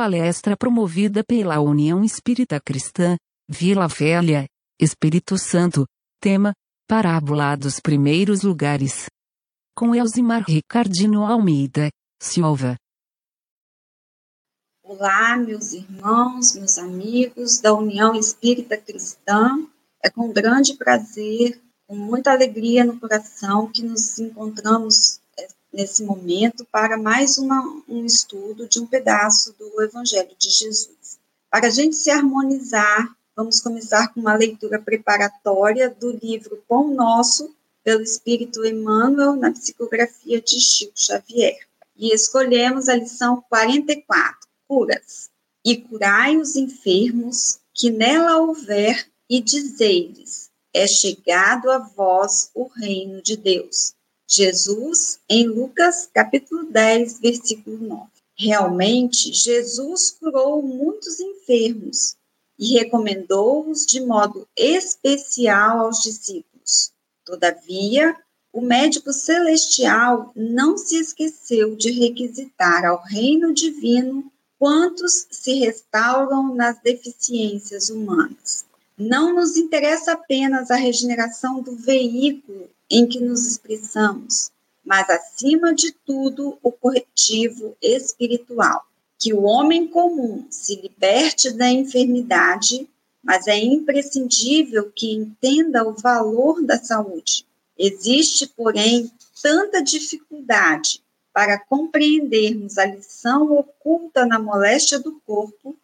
palestra promovida pela União Espírita Cristã, Vila Velha, Espírito Santo, tema, Parábola dos Primeiros Lugares. Com Elzimar Ricardino Almeida, Silva. Olá, meus irmãos, meus amigos da União Espírita Cristã. É com grande prazer, com muita alegria no coração que nos encontramos nesse momento para mais uma, um estudo de um pedaço do Evangelho de Jesus. Para a gente se harmonizar Vamos começar com uma leitura preparatória do livro Pão Nosso, pelo Espírito Emmanuel, na psicografia de Chico Xavier. E escolhemos a lição 44, Curas. E curai os enfermos que nela houver, e dizei-lhes: é chegado a vós o reino de Deus. Jesus, em Lucas, capítulo 10, versículo 9. Realmente, Jesus curou muitos enfermos e recomendou-os de modo especial aos discípulos. Todavia, o médico celestial não se esqueceu de requisitar ao reino divino quantos se restauram nas deficiências humanas. Não nos interessa apenas a regeneração do veículo em que nos expressamos, mas, acima de tudo, o corretivo espiritual que o homem comum se liberte da enfermidade, mas é imprescindível que entenda o valor da saúde. Existe, porém, tanta dificuldade para compreendermos a lição oculta na moléstia do corpo,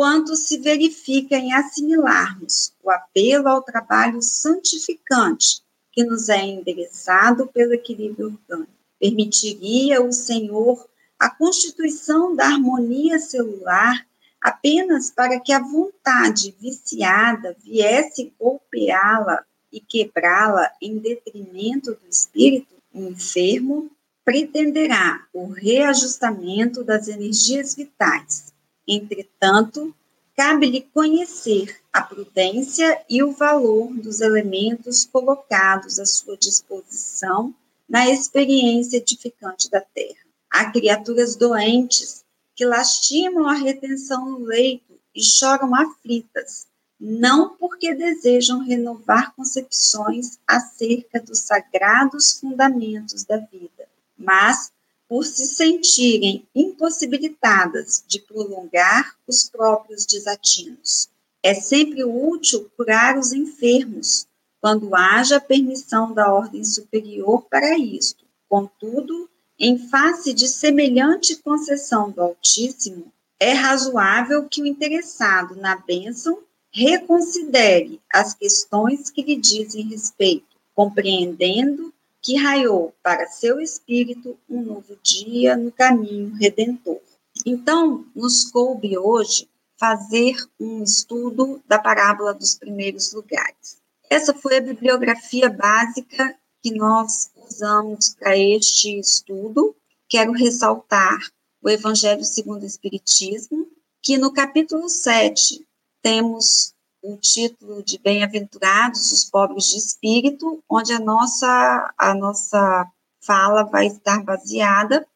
quanto se verifica em assimilarmos o apelo ao trabalho santificante que nos é endereçado pelo equilíbrio orgânico. Permitiria o Senhor a constituição da harmonia celular apenas para que a vontade viciada viesse golpeá-la e quebrá-la em detrimento do espírito enfermo, pretenderá o reajustamento das energias vitais. Entretanto, cabe-lhe conhecer a prudência e o valor dos elementos colocados à sua disposição na experiência edificante da Terra. Há criaturas doentes que lastimam a retenção no leito e choram aflitas, não porque desejam renovar concepções acerca dos sagrados fundamentos da vida, mas por se sentirem impossibilitadas de prolongar os próprios desatinos. É sempre útil curar os enfermos, quando haja permissão da ordem superior para isto. Contudo, em face de semelhante concessão do Altíssimo, é razoável que o interessado na bênção reconsidere as questões que lhe dizem respeito, compreendendo que raiou para seu espírito um novo dia no caminho redentor. Então, nos coube hoje fazer um estudo da parábola dos primeiros lugares. Essa foi a bibliografia básica que nós usamos para este estudo. Quero ressaltar o Evangelho segundo o Espiritismo, que no capítulo 7 temos o título de Bem-aventurados os pobres de espírito, onde a nossa, a nossa fala vai estar baseada.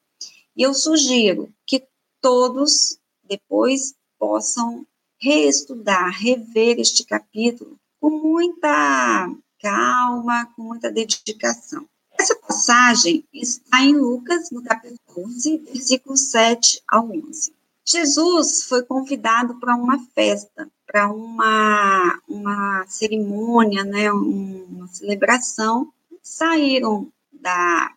E eu sugiro que todos depois possam reestudar, rever este capítulo com muita calma, com muita dedicação. Essa passagem está em Lucas, no capítulo 11, versículos 7 ao 11. Jesus foi convidado para uma festa, para uma, uma cerimônia, né, uma celebração. Saíram da,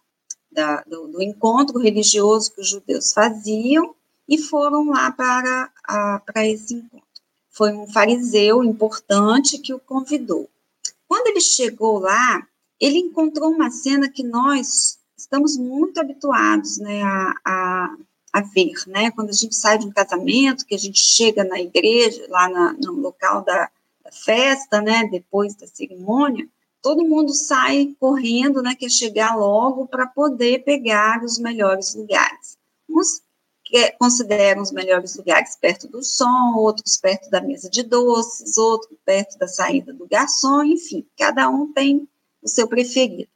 da do, do, encontro religioso que os judeus faziam e foram lá para, a, para esse encontro. Foi um fariseu importante que o convidou. Quando ele chegou lá, ele encontrou uma cena que nós estamos muito habituados né, a, a, a, ver, né? Quando a gente sai de um casamento, que a gente chega na igreja, lá na, no local da, da, festa, né, depois da cerimônia, todo mundo sai correndo, né, quer chegar logo para poder pegar os melhores lugares. Uns que consideram os melhores lugares perto do som, outros perto da mesa de doces, outros perto da saída do garçom, enfim, cada um tem o seu preferido.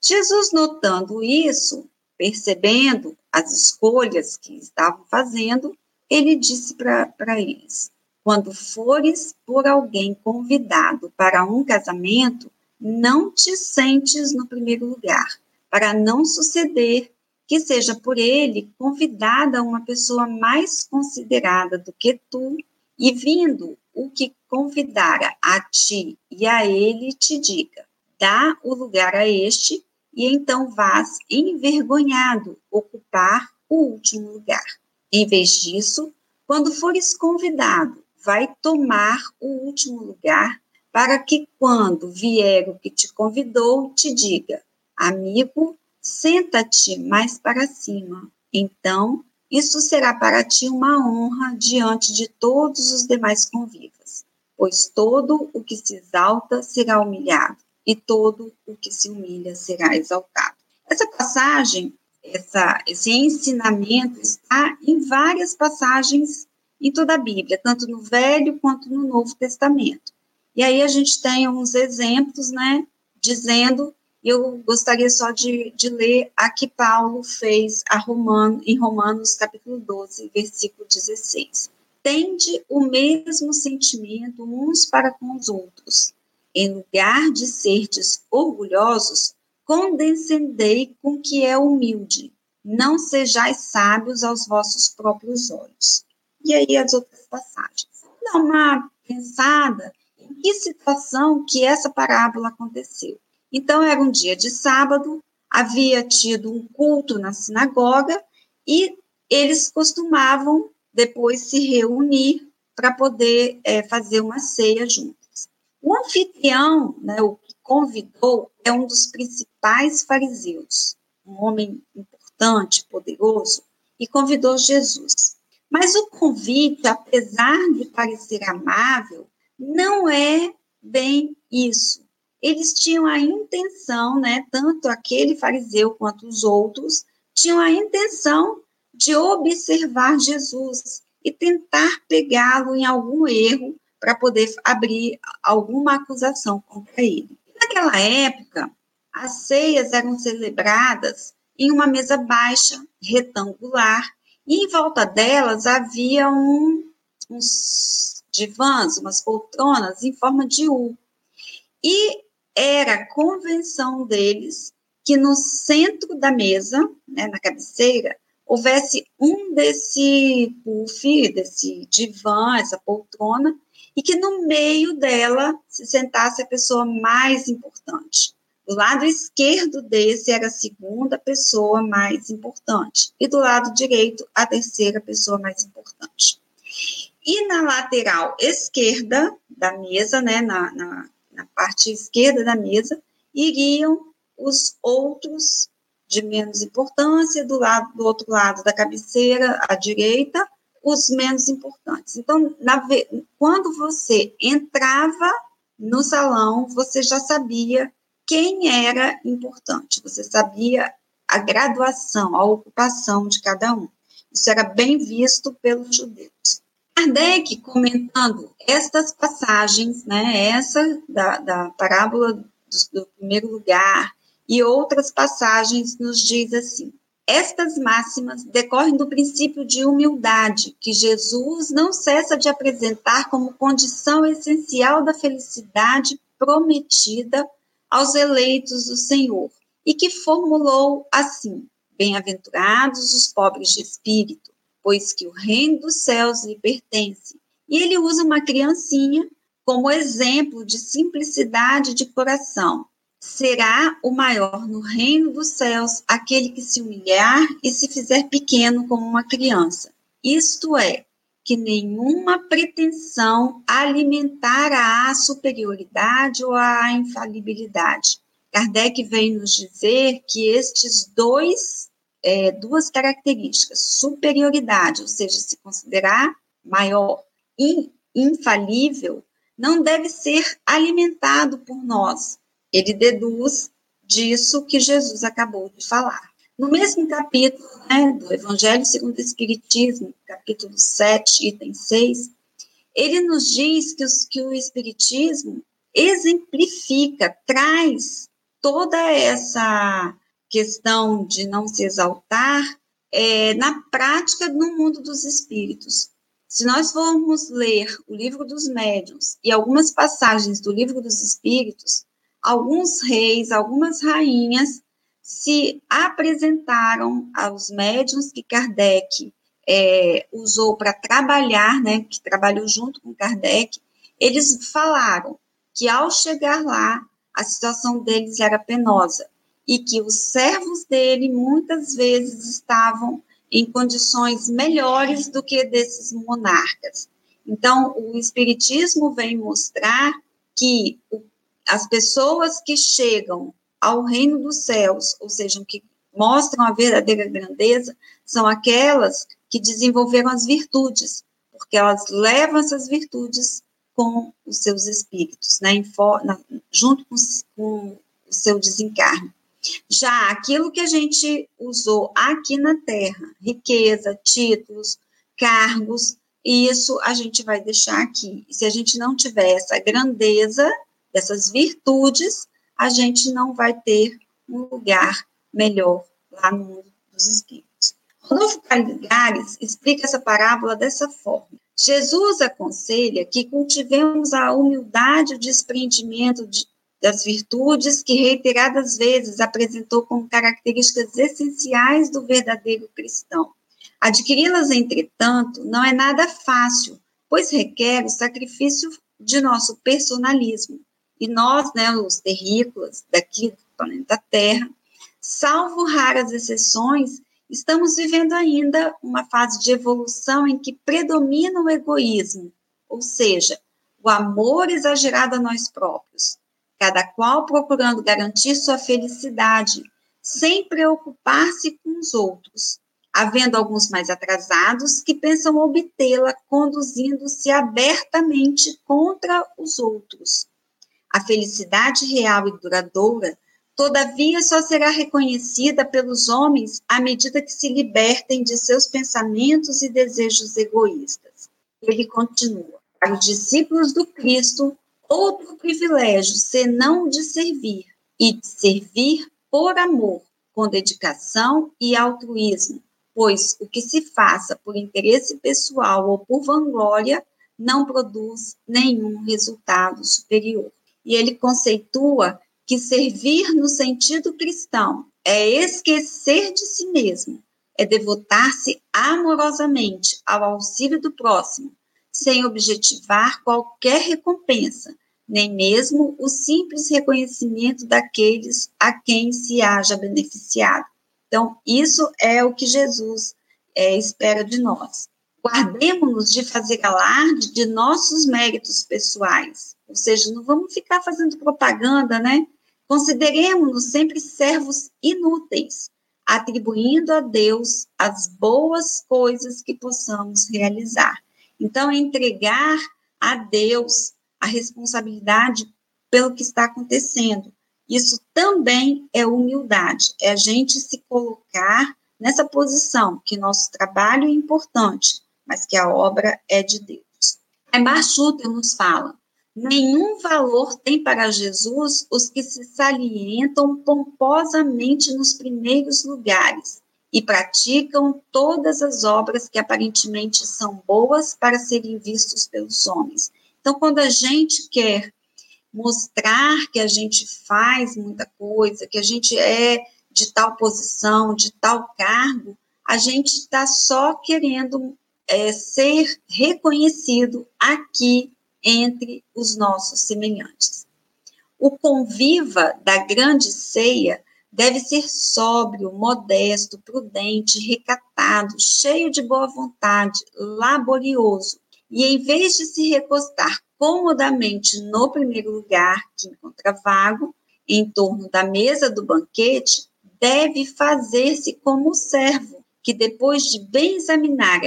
Jesus, notando isso, percebendo as escolhas que estavam fazendo, ele disse para eles: quando fores por alguém convidado para um casamento, não te sentes no primeiro lugar, para não suceder que seja por ele convidada uma pessoa mais considerada do que tu, e vindo o que convidara a ti e a ele te diga: dá o lugar a este, e então vás envergonhado ocupar o último lugar. Em vez disso, quando fores convidado, vai tomar o último lugar, para que quando vier o que te convidou, te diga: amigo, senta-te mais para cima. Então, isso será para ti uma honra diante de todos os demais convivas, pois todo o que se exalta será humilhado, e todo o que se humilha será exaltado. Essa passagem, essa, esse ensinamento está em várias passagens em toda a Bíblia, tanto no Velho quanto no Novo Testamento. E aí a gente tem uns exemplos, né, dizendo eu gostaria só de, de ler a que Paulo fez a Romano, em Romanos capítulo 12, versículo 16. Tende o mesmo sentimento uns para com os outros. Em lugar de serdes orgulhosos, condescendei com que é humilde. Não sejais sábios aos vossos próprios olhos. E aí as outras passagens. Dá uma pensada em que situação que essa parábola aconteceu. Então, era um dia de sábado, havia tido um culto na sinagoga e eles costumavam depois se reunir para poder é, fazer uma ceia juntos. O anfitrião, né, o que convidou, é um dos principais fariseus, um homem importante, poderoso, e convidou Jesus. Mas o convite, apesar de parecer amável, não é bem isso eles tinham a intenção, né, tanto aquele fariseu quanto os outros, tinham a intenção de observar Jesus e tentar pegá-lo em algum erro para poder abrir alguma acusação contra ele. Naquela época, as ceias eram celebradas em uma mesa baixa, retangular, e em volta delas havia um, uns divãs, umas poltronas em forma de U. E era convenção deles que no centro da mesa, né, na cabeceira, houvesse um desse puff, desse divã, essa poltrona, e que no meio dela se sentasse a pessoa mais importante. Do lado esquerdo desse era a segunda pessoa mais importante, e do lado direito, a terceira pessoa mais importante. E na lateral esquerda da mesa, né, na, na na parte esquerda da mesa, iriam os outros de menos importância, do, lado, do outro lado da cabeceira, à direita, os menos importantes. Então, na, quando você entrava no salão, você já sabia quem era importante, você sabia a graduação, a ocupação de cada um. Isso era bem visto pelos judeus. Kardec, comentando estas passagens, né, essa da, da parábola do, do primeiro lugar e outras passagens, nos diz assim: estas máximas decorrem do princípio de humildade que Jesus não cessa de apresentar como condição essencial da felicidade prometida aos eleitos do Senhor, e que formulou assim: Bem-aventurados os pobres de espírito, pois que o reino dos céus lhe pertence. E ele usa uma criancinha como exemplo de simplicidade de coração. Será o maior no reino dos céus aquele que se humilhar e se fizer pequeno como uma criança. Isto é, que nenhuma pretensão alimentará a superioridade ou a infalibilidade. Kardec vem nos dizer que estes dois é, duas características: superioridade, ou seja, se considerar maior, e infalível, não deve ser alimentado por nós. Ele deduz disso que Jesus acabou de falar. No mesmo capítulo né, do Evangelho segundo o Espiritismo, capítulo 7, item 6, ele nos diz que, os, que o Espiritismo exemplifica, traz toda essa questão de não se exaltar é, na prática no mundo dos espíritos. Se nós formos ler o livro dos médiuns e algumas passagens do livro dos espíritos, alguns reis, algumas rainhas se apresentaram aos médiuns que Kardec é, usou para trabalhar, né, que trabalhou junto com Kardec, eles falaram que ao chegar lá, a situação deles era penosa e que os servos dele muitas vezes estavam em condições melhores do que desses monarcas. Então, o Espiritismo vem mostrar que as pessoas que chegam ao reino dos céus, ou seja, que mostram a verdadeira grandeza, são aquelas que desenvolveram as virtudes, porque elas levam essas virtudes com os seus espíritos, né, na, junto com, com o seu desencarne. Já aquilo que a gente usou aqui na Terra, riqueza, títulos, cargos, isso a gente vai deixar aqui. Se a gente não tiver essa grandeza, essas virtudes, a gente não vai ter um lugar melhor lá no mundo dos espíritos. Rodolfo Caligares explica essa parábola dessa forma. Jesus aconselha que cultivemos a humildade e o desprendimento de, das virtudes que reiteradas vezes apresentou como características essenciais do verdadeiro cristão. Adquiri-las, entretanto, não é nada fácil, pois requer o sacrifício de nosso personalismo. E nós, né, os terrícolas daqui do planeta Terra, salvo raras exceções, Estamos vivendo ainda uma fase de evolução em que predomina o egoísmo, ou seja, o amor exagerado a nós próprios, cada qual procurando garantir sua felicidade, sem preocupar-se com os outros, havendo alguns mais atrasados que pensam obtê-la conduzindo-se abertamente contra os outros. A felicidade real e duradoura Todavia, só será reconhecida pelos homens à medida que se libertem de seus pensamentos e desejos egoístas. Ele continua: para os discípulos do Cristo, outro privilégio senão de servir, e de servir por amor, com dedicação e altruísmo, pois o que se faça por interesse pessoal ou por vanglória não produz nenhum resultado superior. E ele conceitua que servir no sentido cristão é esquecer de si mesmo, é devotar-se amorosamente ao auxílio do próximo, sem objetivar qualquer recompensa, nem mesmo o simples reconhecimento daqueles a quem se haja beneficiado. Então, isso é o que Jesus é, espera de nós. Guardemos-nos de fazer alarde de nossos méritos pessoais, ou seja, não vamos ficar fazendo propaganda, né? Consideremos-nos sempre servos inúteis, atribuindo a Deus as boas coisas que possamos realizar. Então, entregar a Deus a responsabilidade pelo que está acontecendo. Isso também é humildade, é a gente se colocar nessa posição que nosso trabalho é importante, mas que a obra é de Deus. Embar Schutter nos fala: Nenhum valor tem para Jesus os que se salientam pomposamente nos primeiros lugares e praticam todas as obras que aparentemente são boas para serem vistos pelos homens. Então, quando a gente quer mostrar que a gente faz muita coisa, que a gente é de tal posição, de tal cargo, a gente está só querendo é, ser reconhecido aqui entre os nossos semelhantes. O conviva da grande ceia deve ser sóbrio, modesto, prudente, recatado, cheio de boa vontade, laborioso, e em vez de se recostar comodamente no primeiro lugar que encontra vago, em torno da mesa do banquete, deve fazer-se como servo, que depois de bem examinar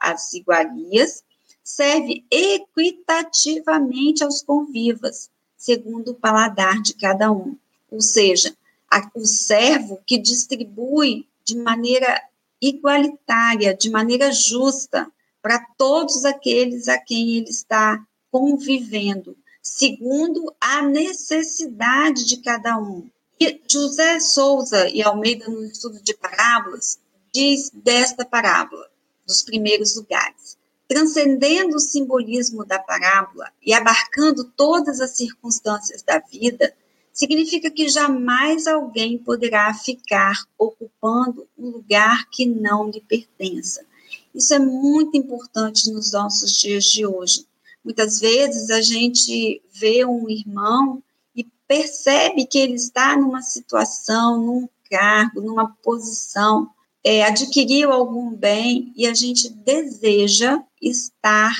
as iguarias, serve equitativamente aos convivas, segundo o paladar de cada um. Ou seja, a, o servo que distribui de maneira igualitária, de maneira justa, para todos aqueles a quem ele está convivendo, segundo a necessidade de cada um. E José Souza e Almeida, no estudo de parábolas, diz desta parábola, dos primeiros lugares? Transcendendo o simbolismo da parábola e abarcando todas as circunstâncias da vida, significa que jamais alguém poderá ficar ocupando um lugar que não lhe pertença. Isso é muito importante nos nossos dias de hoje. Muitas vezes a gente vê um irmão e percebe que ele está numa situação, num cargo, numa posição, é, adquiriu algum bem e a gente deseja estar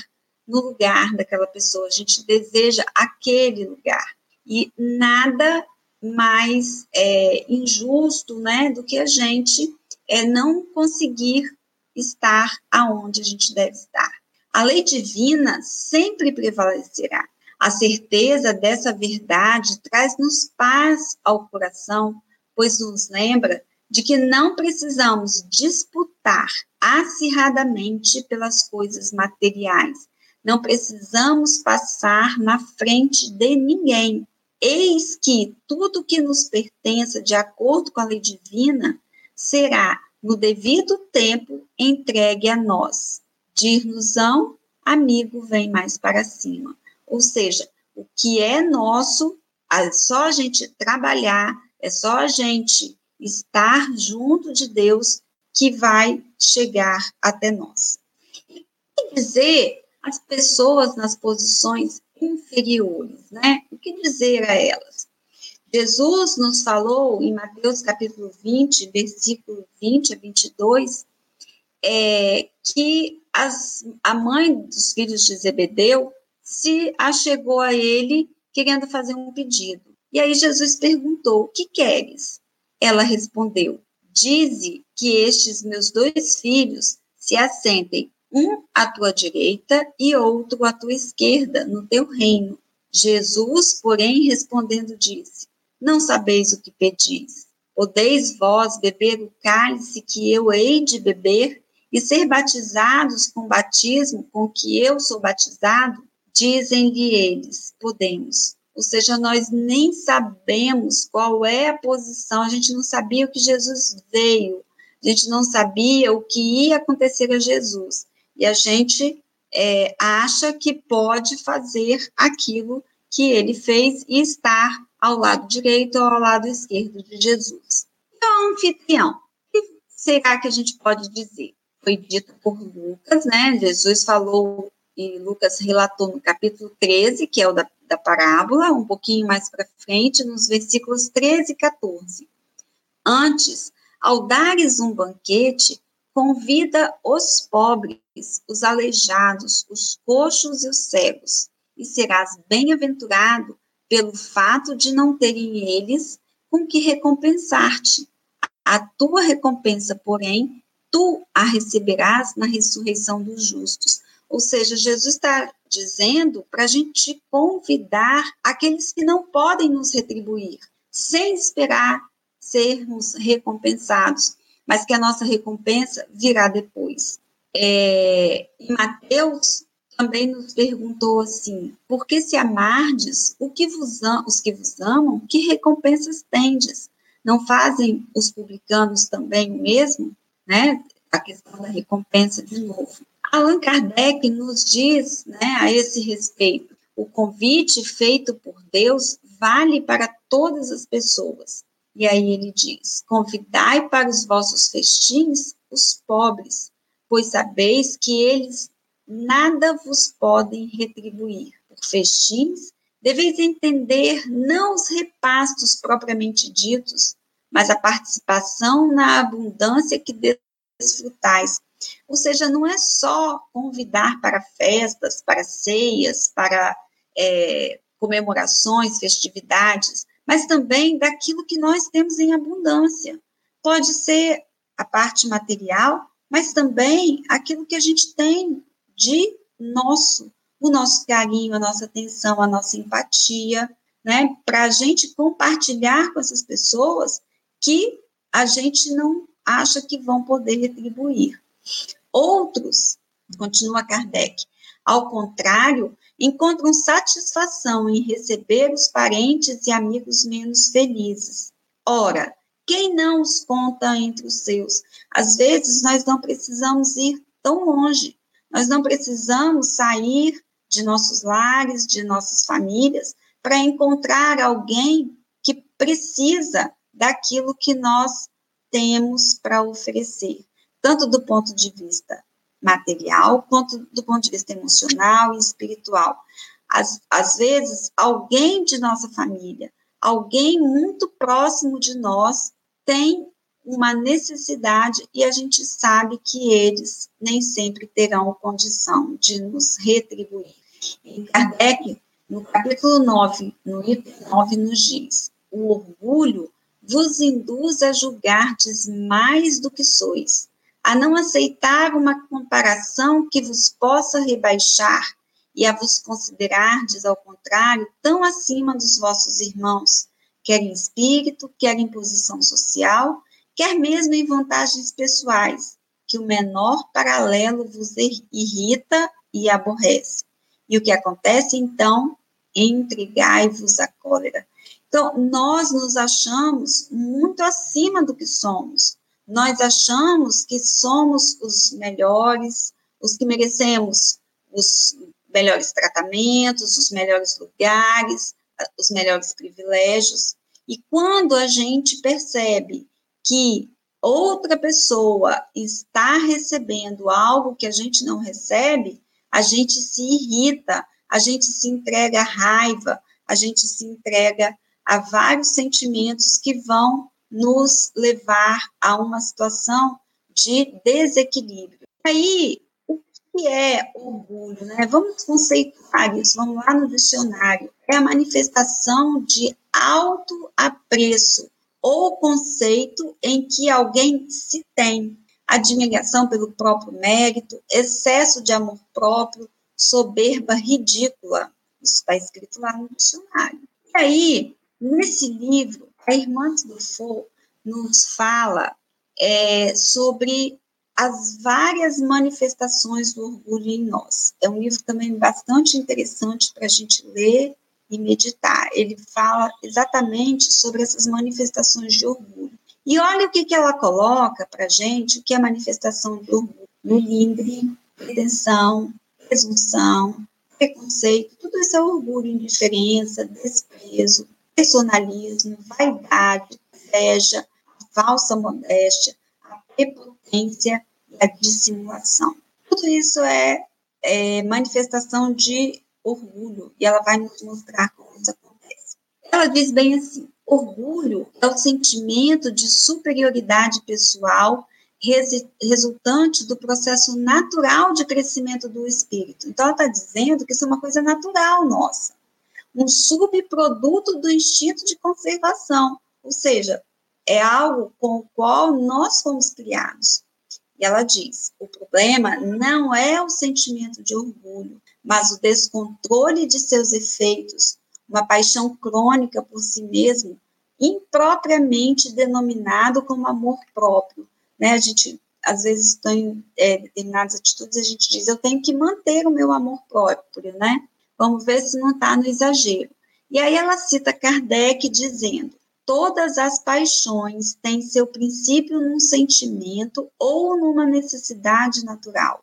no lugar daquela pessoa, a gente deseja aquele lugar. E nada mais é, injusto né, do que a gente é, não conseguir estar aonde a gente deve estar. A lei divina sempre prevalecerá. A certeza dessa verdade traz-nos paz ao coração, pois nos lembra de que não precisamos disputar acirradamente pelas coisas materiais. Não precisamos passar na frente de ninguém. Eis que tudo que nos pertença de acordo com a lei divina será, no devido tempo, entregue a nós dir-nos-ão, amigo vem mais para cima. Ou seja, o que é nosso, é só a gente trabalhar, é só a gente estar junto de Deus que vai chegar até nós. E dizer as pessoas nas posições inferiores, né? O que dizer a elas? Jesus nos falou em Mateus capítulo 20, versículo 20 a 22, é, que as, a mãe dos filhos de Zebedeu se achegou a ele querendo fazer um pedido. E aí Jesus perguntou: O que queres? Ela respondeu: Dize que estes meus dois filhos se assentem, um à tua direita e outro à tua esquerda, no teu reino. Jesus, porém, respondendo, disse: Não sabeis o que pedis. Podeis vós beber o cálice que eu hei de beber e ser batizados com o batismo com que eu sou batizado, dizem-lhe eles, podemos. Ou seja, nós nem sabemos qual é a posição, a gente não sabia o que Jesus veio, a gente não sabia o que ia acontecer a Jesus. E a gente é, acha que pode fazer aquilo que ele fez e estar ao lado direito ou ao lado esquerdo de Jesus. E o anfitrião, o que será que a gente pode dizer? foi dita por Lucas, né? Jesus falou e Lucas relatou no capítulo 13, que é o da, da parábola, um pouquinho mais para frente, nos versículos 13 e 14. Antes, ao dares um banquete, convida os pobres, os aleijados, os coxos e os cegos, e serás bem-aventurado pelo fato de não terem eles com que recompensar-te. A tua recompensa, porém, tu a receberás na ressurreição dos justos. Ou seja, Jesus está dizendo para a gente convidar aqueles que não podem nos retribuir, sem esperar sermos recompensados, mas que a nossa recompensa virá depois. É, em Mateus também nos perguntou assim: por que se amardes o que vos os que vos amam, que recompensas tendes? Não fazem os publicanos também o mesmo? né, a questão da recompensa de novo. Allan Kardec nos diz, né, a esse respeito, o convite feito por Deus vale para todas as pessoas. E aí ele diz: Convidai para os vossos festins os pobres, pois sabeis que eles nada vos podem retribuir. Por festins, deveis entender não os repastos propriamente ditos, mas a participação na abundância que desfrutais. Ou seja, não é só convidar para festas, para ceias, para é, comemorações, festividades, mas também daquilo que nós temos em abundância. Pode ser a parte material, mas também aquilo que a gente tem de nosso, o nosso carinho, a nossa atenção, a nossa empatia, né? Para a gente compartilhar com essas pessoas que a gente não acha que vão poder retribuir. Outros, continua Kardec, ao contrário, encontram satisfação em receber os parentes e amigos menos felizes. Ora, quem não os conta entre os seus? Às vezes nós não precisamos ir tão longe, nós não precisamos sair de nossos lares, de nossas famílias, para encontrar alguém que precisa daquilo que nós temos para oferecer, tanto do ponto de vista material, quanto do ponto de vista emocional e espiritual. Às, às vezes, alguém de nossa família, alguém muito próximo de nós, tem uma necessidade e a gente sabe que eles nem sempre terão condição de nos retribuir. E Kardec, no capítulo 9, no item 9, nos diz: o orgulho vos induz a julgardes mais do que sois, a não aceitar uma comparação que vos possa rebaixar e a vos considerardes, ao contrário, tão acima dos vossos irmãos, quer em espírito, quer em posição social, quer mesmo em vantagens pessoais, que o menor paralelo vos irrita e aborrece. E o que acontece então? Intrigai-vos a cólera. Então, nós nos achamos muito acima do que somos. Nós achamos que somos os melhores, os que merecemos os melhores tratamentos, os melhores lugares, os melhores privilégios. E quando a gente percebe que outra pessoa está recebendo algo que a gente não recebe, a gente se irrita, a gente se entrega à raiva, a gente se entrega a vários sentimentos que vão nos levar a uma situação de desequilíbrio. Aí, o que é orgulho? Né? Vamos conceituar isso, vamos lá no dicionário. É a manifestação de alto apreço ou conceito em que alguém se tem, admiração pelo próprio mérito, excesso de amor próprio, soberba ridícula. Isso está escrito lá no dicionário. E aí, Nesse livro, a irmã Dufour nos fala é, sobre as várias manifestações do orgulho em nós. É um livro também bastante interessante para a gente ler e meditar. Ele fala exatamente sobre essas manifestações de orgulho. E olha o que, que ela coloca para a gente, o que é manifestação de orgulho. Melindre, pretensão, presunção, preconceito, tudo isso é orgulho, indiferença, desprezo, personalismo, vaidade, inveja, a falsa modéstia, a prepotência e a dissimulação. Tudo isso é, é manifestação de orgulho e ela vai nos mostrar como isso acontece. Ela diz bem assim: orgulho é o sentimento de superioridade pessoal resultante do processo natural de crescimento do espírito. Então, ela está dizendo que isso é uma coisa natural nossa um subproduto do instinto de conservação, ou seja, é algo com o qual nós fomos criados. E ela diz: o problema não é o sentimento de orgulho, mas o descontrole de seus efeitos, uma paixão crônica por si mesmo, impropriamente denominado como amor próprio. Né? A gente, às vezes, tem é, determinadas atitudes, a gente diz: eu tenho que manter o meu amor próprio, né? Vamos ver se não está no exagero. E aí ela cita Kardec dizendo: todas as paixões têm seu princípio num sentimento ou numa necessidade natural.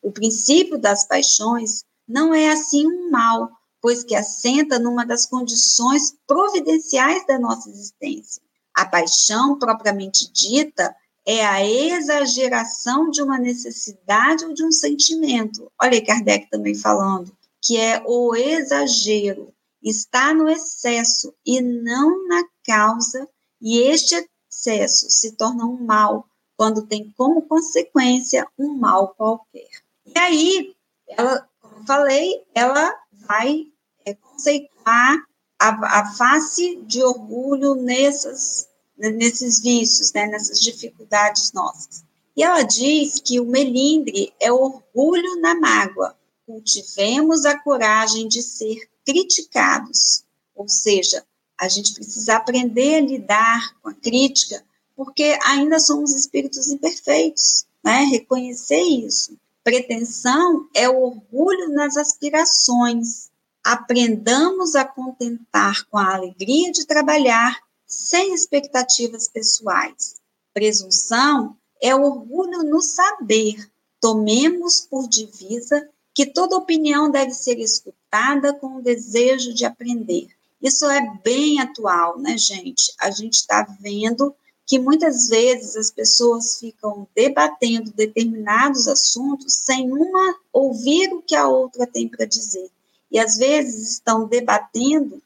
O princípio das paixões não é assim um mal, pois que assenta numa das condições providenciais da nossa existência. A paixão propriamente dita é a exageração de uma necessidade ou de um sentimento. Olha aí Kardec também falando que é o exagero, está no excesso e não na causa, e este excesso se torna um mal quando tem como consequência um mal qualquer. E aí, ela, como falei, ela vai é, conceituar a, a face de orgulho nessas, nesses vícios, né, nessas dificuldades nossas. E ela diz que o melindre é orgulho na mágoa, cultivemos a coragem de ser criticados. Ou seja, a gente precisa aprender a lidar com a crítica, porque ainda somos espíritos imperfeitos, né? Reconhecer isso. Pretensão é o orgulho nas aspirações. Aprendamos a contentar com a alegria de trabalhar, sem expectativas pessoais. Presunção é orgulho no saber. Tomemos por divisa que toda opinião deve ser escutada com o desejo de aprender. Isso é bem atual, né, gente? A gente está vendo que muitas vezes as pessoas ficam debatendo determinados assuntos sem uma ouvir o que a outra tem para dizer. E às vezes estão debatendo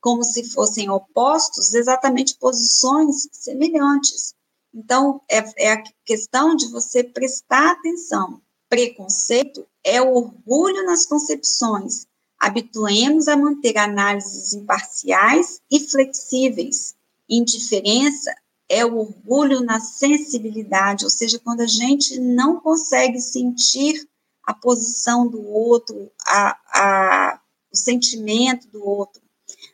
como se fossem opostos, exatamente posições semelhantes. Então, é, é a questão de você prestar atenção. Preconceito é o orgulho nas concepções. Habituemos a manter análises imparciais e flexíveis. Indiferença é o orgulho na sensibilidade, ou seja, quando a gente não consegue sentir a posição do outro, a, a, o sentimento do outro.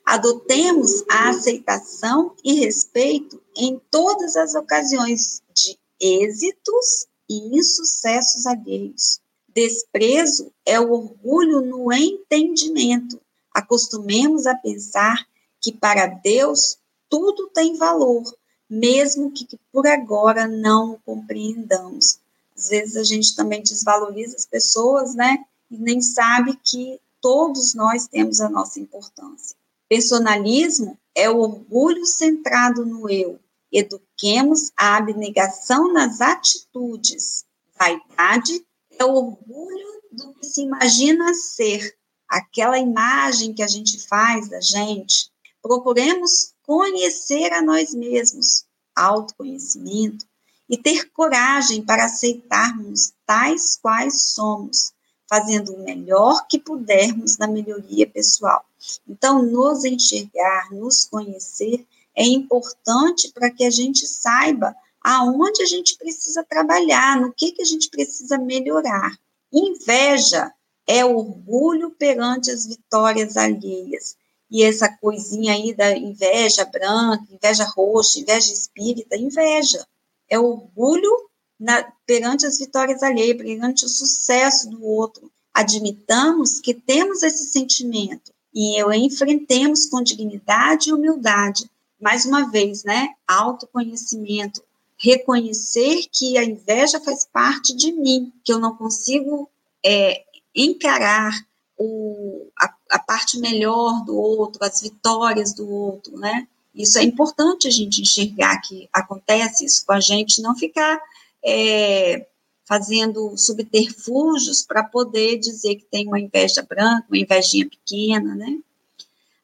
Adotemos a aceitação e respeito em todas as ocasiões de êxitos e insucessos alheios. Desprezo é o orgulho no entendimento. Acostumemos a pensar que para Deus tudo tem valor, mesmo que, que por agora não compreendamos. Às vezes a gente também desvaloriza as pessoas, né? E nem sabe que todos nós temos a nossa importância. Personalismo é o orgulho centrado no eu. Eduquemos a abnegação nas atitudes. Vaidade é o orgulho do que se imagina ser, aquela imagem que a gente faz da gente. Procuremos conhecer a nós mesmos, autoconhecimento, e ter coragem para aceitarmos tais quais somos, fazendo o melhor que pudermos na melhoria pessoal. Então, nos enxergar, nos conhecer, é importante para que a gente saiba aonde a gente precisa trabalhar, no que, que a gente precisa melhorar. Inveja é orgulho perante as vitórias alheias e essa coisinha aí da inveja branca, inveja roxa, inveja espírita, inveja. É orgulho na, perante as vitórias alheias, perante o sucesso do outro. Admitamos que temos esse sentimento e eu enfrentemos com dignidade e humildade. Mais uma vez, né? Autoconhecimento, reconhecer que a inveja faz parte de mim, que eu não consigo é, encarar o, a, a, parte melhor do outro, as vitórias do outro, né? Isso é importante a gente enxergar que acontece isso com a gente, não ficar é, fazendo subterfúgios para poder dizer que tem uma inveja branca, uma invejinha pequena, né?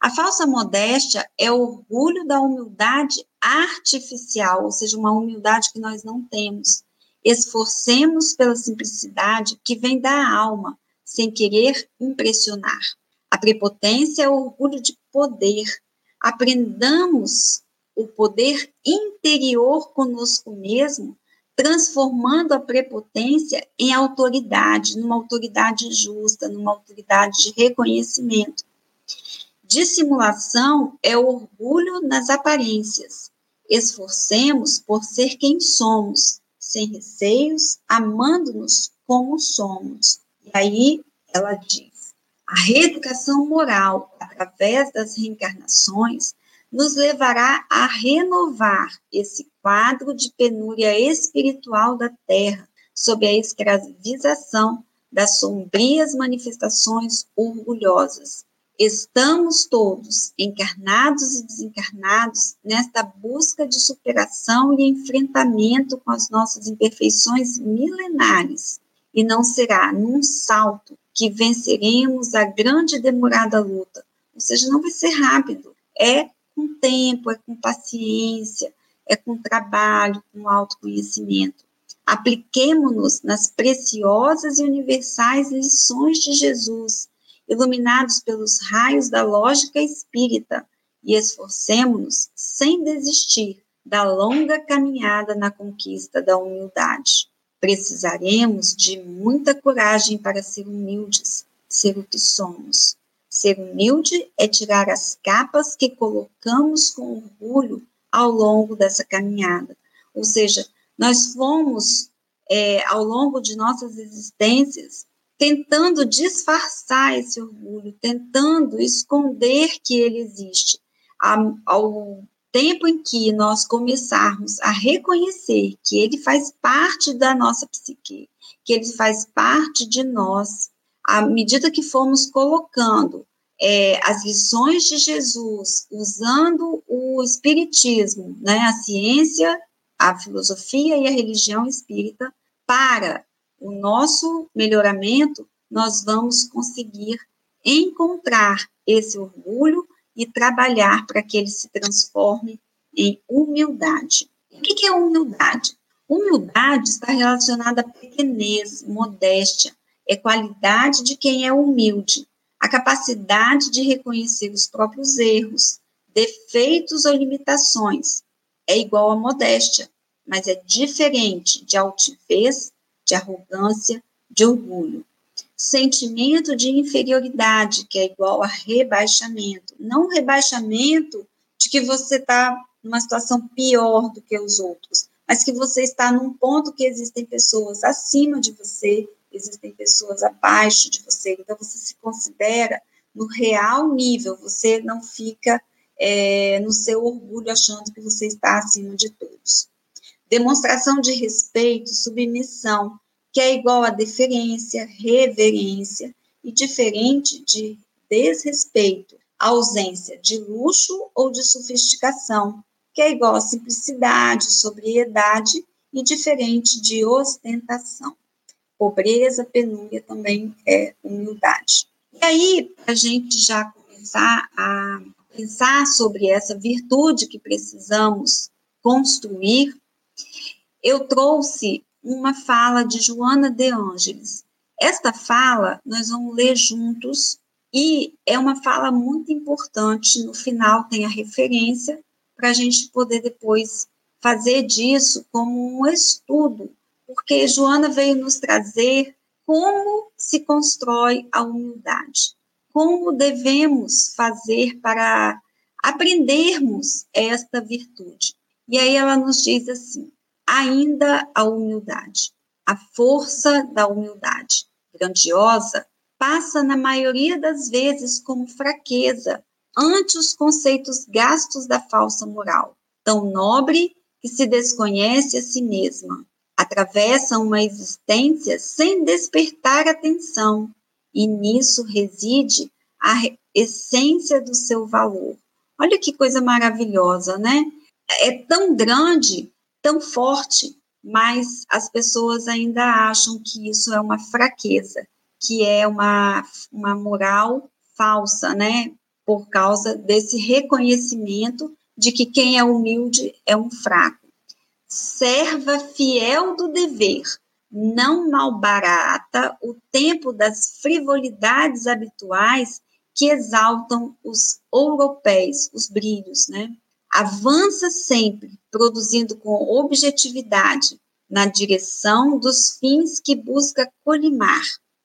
A falsa modéstia é o orgulho da humildade artificial, ou seja, uma humildade que nós não temos. Esforcemos pela simplicidade que vem da alma, sem querer impressionar. A prepotência é o orgulho de poder. Aprendamos o poder interior conosco mesmo, transformando a prepotência em autoridade, numa autoridade justa, numa autoridade de reconhecimento. Dissimulação é orgulho nas aparências. Esforcemos por ser quem somos, sem receios, amando-nos como somos. E aí ela diz: a reeducação moral através das reencarnações nos levará a renovar esse quadro de penúria espiritual da Terra sob a escravização das sombrias manifestações orgulhosas. Estamos todos, encarnados e desencarnados, nesta busca de superação e enfrentamento com as nossas imperfeições milenares e não será num salto que venceremos a grande e demorada luta. Ou seja, não vai ser rápido, é com tempo, é com paciência, é com trabalho, com autoconhecimento. Apliquemo-nos nas preciosas e universais lições de Jesus, iluminados pelos raios da lógica espírita, e esforcemos-nos sem desistir da longa caminhada na conquista da humildade. Precisaremos de muita coragem para ser humildes, ser o que somos. Ser humilde é tirar as capas que colocamos com orgulho ao longo dessa caminhada. Ou seja, nós fomos, é, ao longo de nossas existências, tentando disfarçar esse orgulho, tentando esconder que ele existe. Ao, tempo em que nós começarmos a reconhecer que ele faz parte da nossa psique, que ele faz parte de nós, à medida que formos colocando é, as lições de Jesus, usando o espiritismo, né, a ciência, a filosofia e a religião espírita, para o nosso melhoramento, nós vamos conseguir encontrar esse orgulho e trabalhar para que ele se transforme em humildade. O que é humildade? Humildade está relacionada a pequenez, modéstia, é qualidade de quem é humilde, a capacidade de reconhecer os próprios erros, defeitos ou limitações. É igual a modéstia, mas é diferente de altivez, de arrogância, de orgulho sentimento de inferioridade, que é igual a rebaixamento. Não rebaixamento de que você está numa situação pior do que os outros, mas que você está num ponto que existem pessoas acima de você, existem pessoas abaixo de você, então você se considera no real nível, você não fica é, no seu orgulho achando que você está acima de todos. Demonstração de respeito, submissão, que é igual a deferência, reverência e diferente de desrespeito, ausência de luxo ou de sofisticação, que é igual a simplicidade, sobriedade e diferente de ostentação. Pobreza, penúria também é humildade. E aí, para a gente já começar a pensar sobre essa virtude que precisamos construir, eu trouxe uma fala de Joana de Ângeles. Esta fala nós vamos ler juntos e é uma fala muito importante. No final tem a referência para a gente poder depois fazer disso como um estudo, porque Joana veio nos trazer como se constrói a humildade, como devemos fazer para aprendermos esta virtude. E aí ela nos diz assim: ainda a humildade. A força da humildade, grandiosa, passa na maioria das vezes como fraqueza ante os conceitos gastos da falsa moral, tão nobre que se desconhece a si mesma, atravessa uma existência sem despertar atenção, e nisso reside a essência do seu valor. Olha que coisa maravilhosa, né? É tão grande tão forte, mas as pessoas ainda acham que isso é uma fraqueza, que é uma, uma moral falsa, né? Por causa desse reconhecimento de que quem é humilde é um fraco. Serva fiel do dever, não malbarata o tempo das frivolidades habituais que exaltam os europeus, os brilhos, né? Avança sempre, produzindo com objetividade na direção dos fins que busca colimar.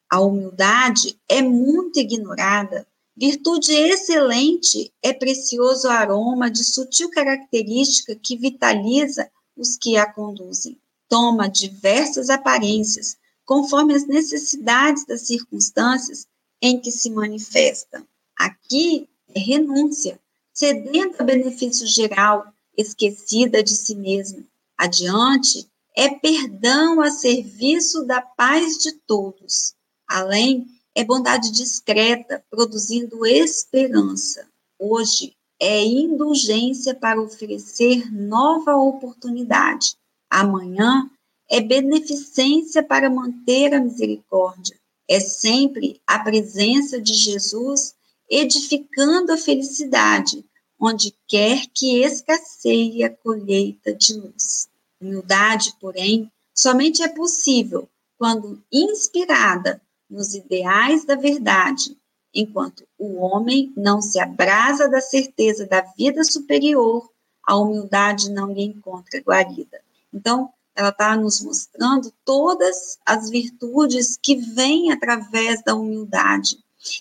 A humildade é muito ignorada. Virtude excelente é precioso aroma de sutil característica que vitaliza os que a conduzem. Toma diversas aparências, conforme as necessidades das circunstâncias em que se manifesta. Aqui é renúncia, sedenta a benefício geral, esquecida de si mesma. Adiante, é perdão a serviço da paz de todos. Além, é bondade discreta, produzindo esperança. Hoje, é indulgência para oferecer nova oportunidade. Amanhã, é beneficência para manter a misericórdia. É sempre a presença de Jesus edificando a felicidade, onde quer que escasseie a colheita de luz. Humildade, porém, somente é possível quando inspirada nos ideais da verdade, enquanto o homem não se abrasa da certeza da vida superior, a humildade não lhe encontra guarida. Então, ela está nos mostrando todas as virtudes que vêm através da humildade,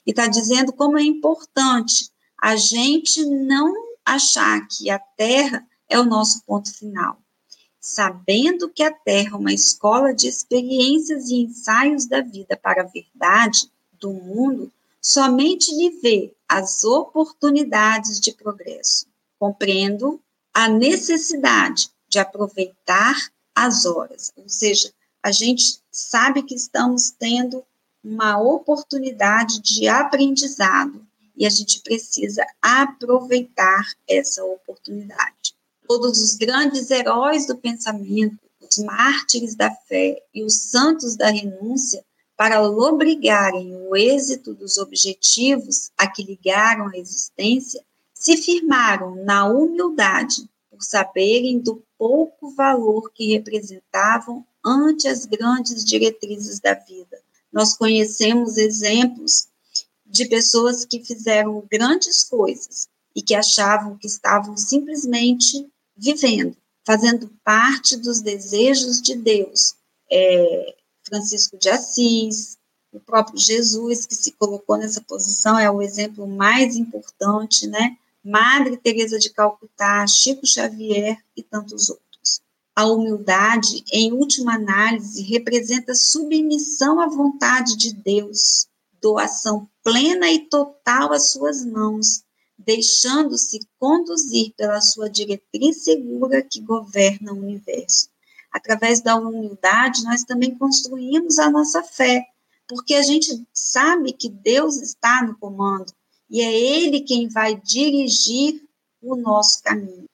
e está dizendo como é importante a gente não achar que a Terra é o nosso ponto final. Sabendo que a Terra é uma escola de experiências e ensaios da vida para a verdade do mundo, somente lhe vê as oportunidades de progresso. Compreendo a necessidade de aproveitar as horas, ou seja, a gente sabe que estamos tendo uma oportunidade de aprendizado e a gente precisa aproveitar essa oportunidade. Todos os grandes heróis do pensamento, os mártires da fé e os santos da renúncia, para lobrigarem o êxito dos objetivos a que ligaram a existência, se firmaram na humildade por saberem do pouco valor que representavam ante as grandes diretrizes da vida. Nós conhecemos exemplos de pessoas que fizeram grandes coisas e que achavam que estavam simplesmente vivendo, fazendo parte dos desejos de Deus. É, Francisco de Assis, o próprio Jesus que se colocou nessa posição é o exemplo mais importante, né? Madre Teresa de Calcutá, Chico Xavier e tantos outros. A humildade, em última análise, representa submissão à vontade de Deus, doação plena e total às suas mãos, deixando-se conduzir pela sua diretriz segura que governa o universo. Através da humildade, nós também construímos a nossa fé, porque a gente sabe que Deus está no comando e é Ele quem vai dirigir o nosso caminho.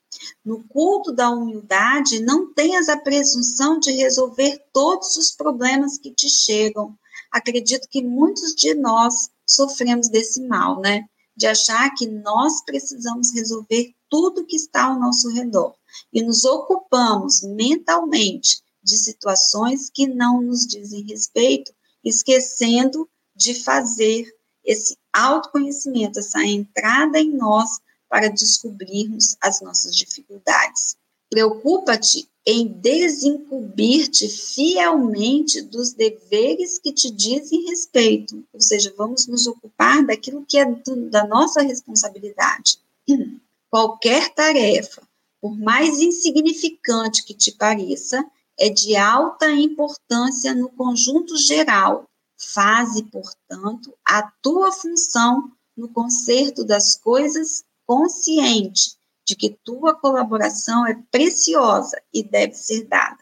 No culto da humildade, não tenhas a presunção de resolver todos os problemas que te chegam. Acredito que muitos de nós sofremos desse mal, né? De achar que nós precisamos resolver tudo que está ao nosso redor e nos ocupamos mentalmente de situações que não nos dizem respeito, esquecendo de fazer esse autoconhecimento, essa entrada em nós para descobrirmos as nossas dificuldades. Preocupa-te em desincumbir-te fielmente dos deveres que te dizem respeito, ou seja, vamos nos ocupar daquilo que é do, da nossa responsabilidade. Qualquer tarefa, por mais insignificante que te pareça, é de alta importância no conjunto geral. Faze, portanto, a tua função no conserto das coisas consciente de que tua colaboração é preciosa e deve ser dada.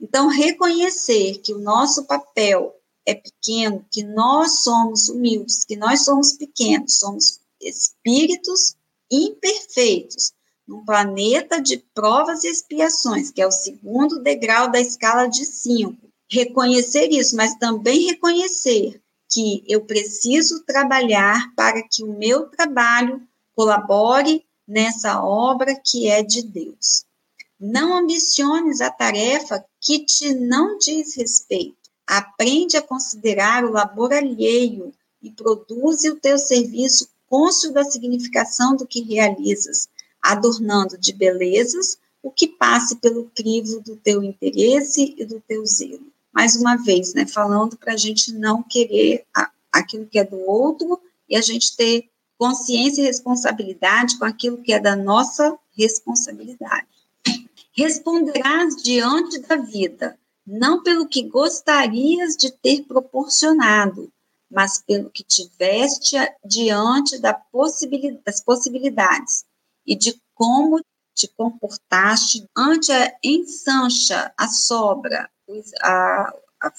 Então, reconhecer que o nosso papel é pequeno, que nós somos humildes, que nós somos pequenos, somos espíritos imperfeitos, num planeta de provas e expiações, que é o segundo degrau da escala de cinco. Reconhecer isso, mas também reconhecer que eu preciso trabalhar para que o meu trabalho colabore nessa obra que é de Deus. Não ambiciones a tarefa que te não diz respeito. Aprende a considerar o labor alheio e produze o teu serviço cônscio da significação do que realizas, adornando de belezas o que passe pelo crivo do teu interesse e do teu zelo. Mais uma vez, né, falando para a gente não querer aquilo que é do outro e a gente ter consciência e responsabilidade com aquilo que é da nossa responsabilidade. Responderás diante da vida, não pelo que gostarias de ter proporcionado, mas pelo que tiveste diante da possibilidade, das possibilidades e de como te comportaste ante a ensancha, a sobra, a, a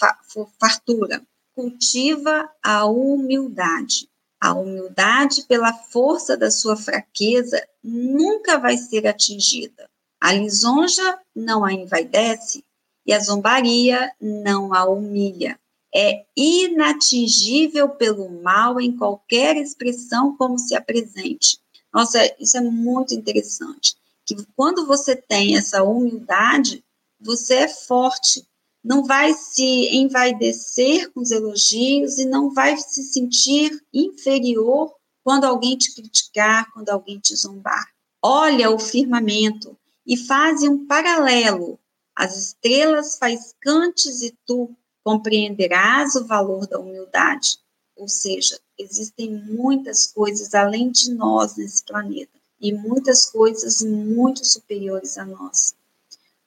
fartura. Cultiva a humildade. A humildade, pela força da sua fraqueza, nunca vai ser atingida. A lisonja não a envaidece e a zombaria não a humilha. É inatingível pelo mal em qualquer expressão como se apresente. Nossa, isso é muito interessante. Que quando você tem essa humildade, você é forte, não vai se envaidecer com os elogios e não vai se sentir inferior quando alguém te criticar, quando alguém te zombar. Olha o firmamento e faz um paralelo. As estrelas faiscantes e tu compreenderás o valor da humildade. Ou seja, existem muitas coisas além de nós nesse planeta e muitas coisas muito superiores a nós.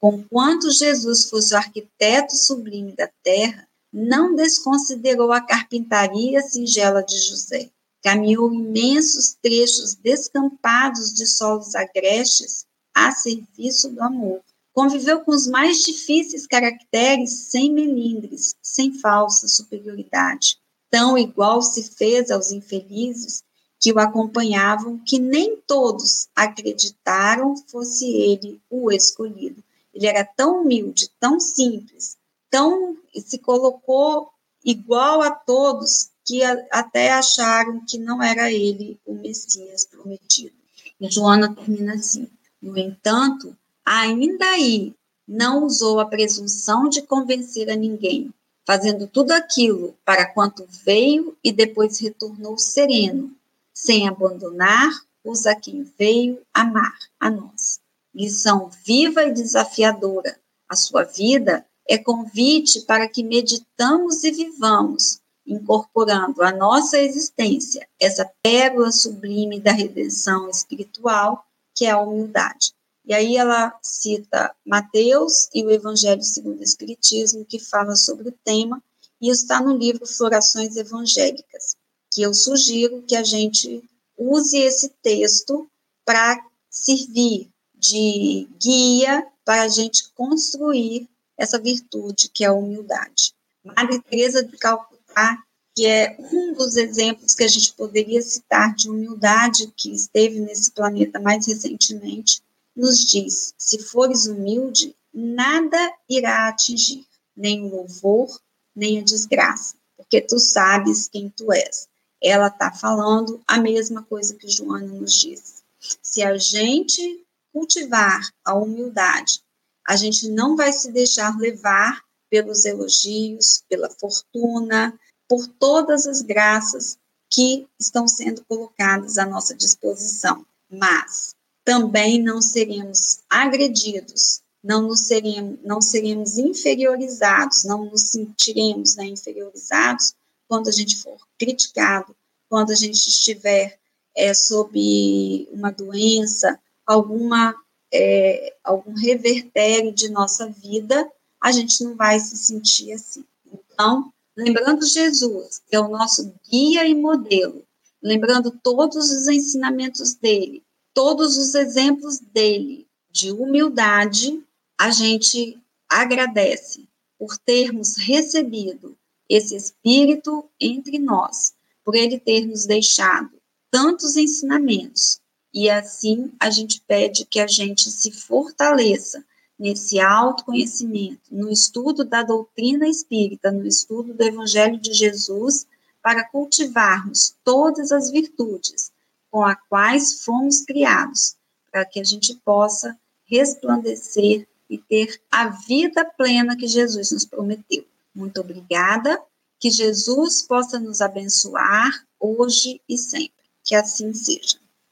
Conquanto Jesus fosse o arquiteto sublime da terra, não desconsiderou a carpintaria singela de José. Caminhou imensos trechos descampados de solos agrestes a serviço do amor. Conviveu com os mais difíceis caracteres sem melindres, sem falsa superioridade. Tão igual se fez aos infelizes que o acompanhavam, que nem todos acreditaram fosse ele o escolhido. Ele era tão humilde, tão simples, tão se colocou igual a todos que a, até acharam que não era ele o Messias prometido. E Joana termina assim: No entanto, ainda aí não usou a presunção de convencer a ninguém, fazendo tudo aquilo para quanto veio e depois retornou sereno, sem abandonar os a quem veio amar, a nós. Lição viva e desafiadora. A sua vida é convite para que meditamos e vivamos, incorporando à nossa existência essa pérola sublime da redenção espiritual, que é a humildade. E aí ela cita Mateus e o Evangelho segundo o Espiritismo, que fala sobre o tema, e está no livro Florações Evangélicas, que eu sugiro que a gente use esse texto para servir de guia para a gente construir essa virtude que é a humildade. Madre Teresa de Calcutá, que é um dos exemplos que a gente poderia citar de humildade que esteve nesse planeta mais recentemente, nos diz: se fores humilde, nada irá atingir, nem o louvor, nem a desgraça, porque tu sabes quem tu és. Ela está falando a mesma coisa que Joana nos diz. Se a gente cultivar a humildade, a gente não vai se deixar levar pelos elogios, pela fortuna, por todas as graças que estão sendo colocadas à nossa disposição. Mas também não seremos agredidos, não, nos seremos, não seremos inferiorizados, não nos sentiremos né, inferiorizados quando a gente for criticado, quando a gente estiver é, sob uma doença, alguma, é, algum revertério de nossa vida, a gente não vai se sentir assim. Então, lembrando Jesus, que é o nosso guia e modelo, lembrando todos os ensinamentos dele, todos os exemplos dele de humildade, a gente agradece por termos recebido esse Espírito entre nós, por ele ter nos deixado tantos ensinamentos. E assim a gente pede que a gente se fortaleça nesse autoconhecimento, no estudo da doutrina espírita, no estudo do Evangelho de Jesus, para cultivarmos todas as virtudes com as quais fomos criados, para que a gente possa resplandecer e ter a vida plena que Jesus nos prometeu. Muito obrigada. Que Jesus possa nos abençoar hoje e sempre. Que assim seja.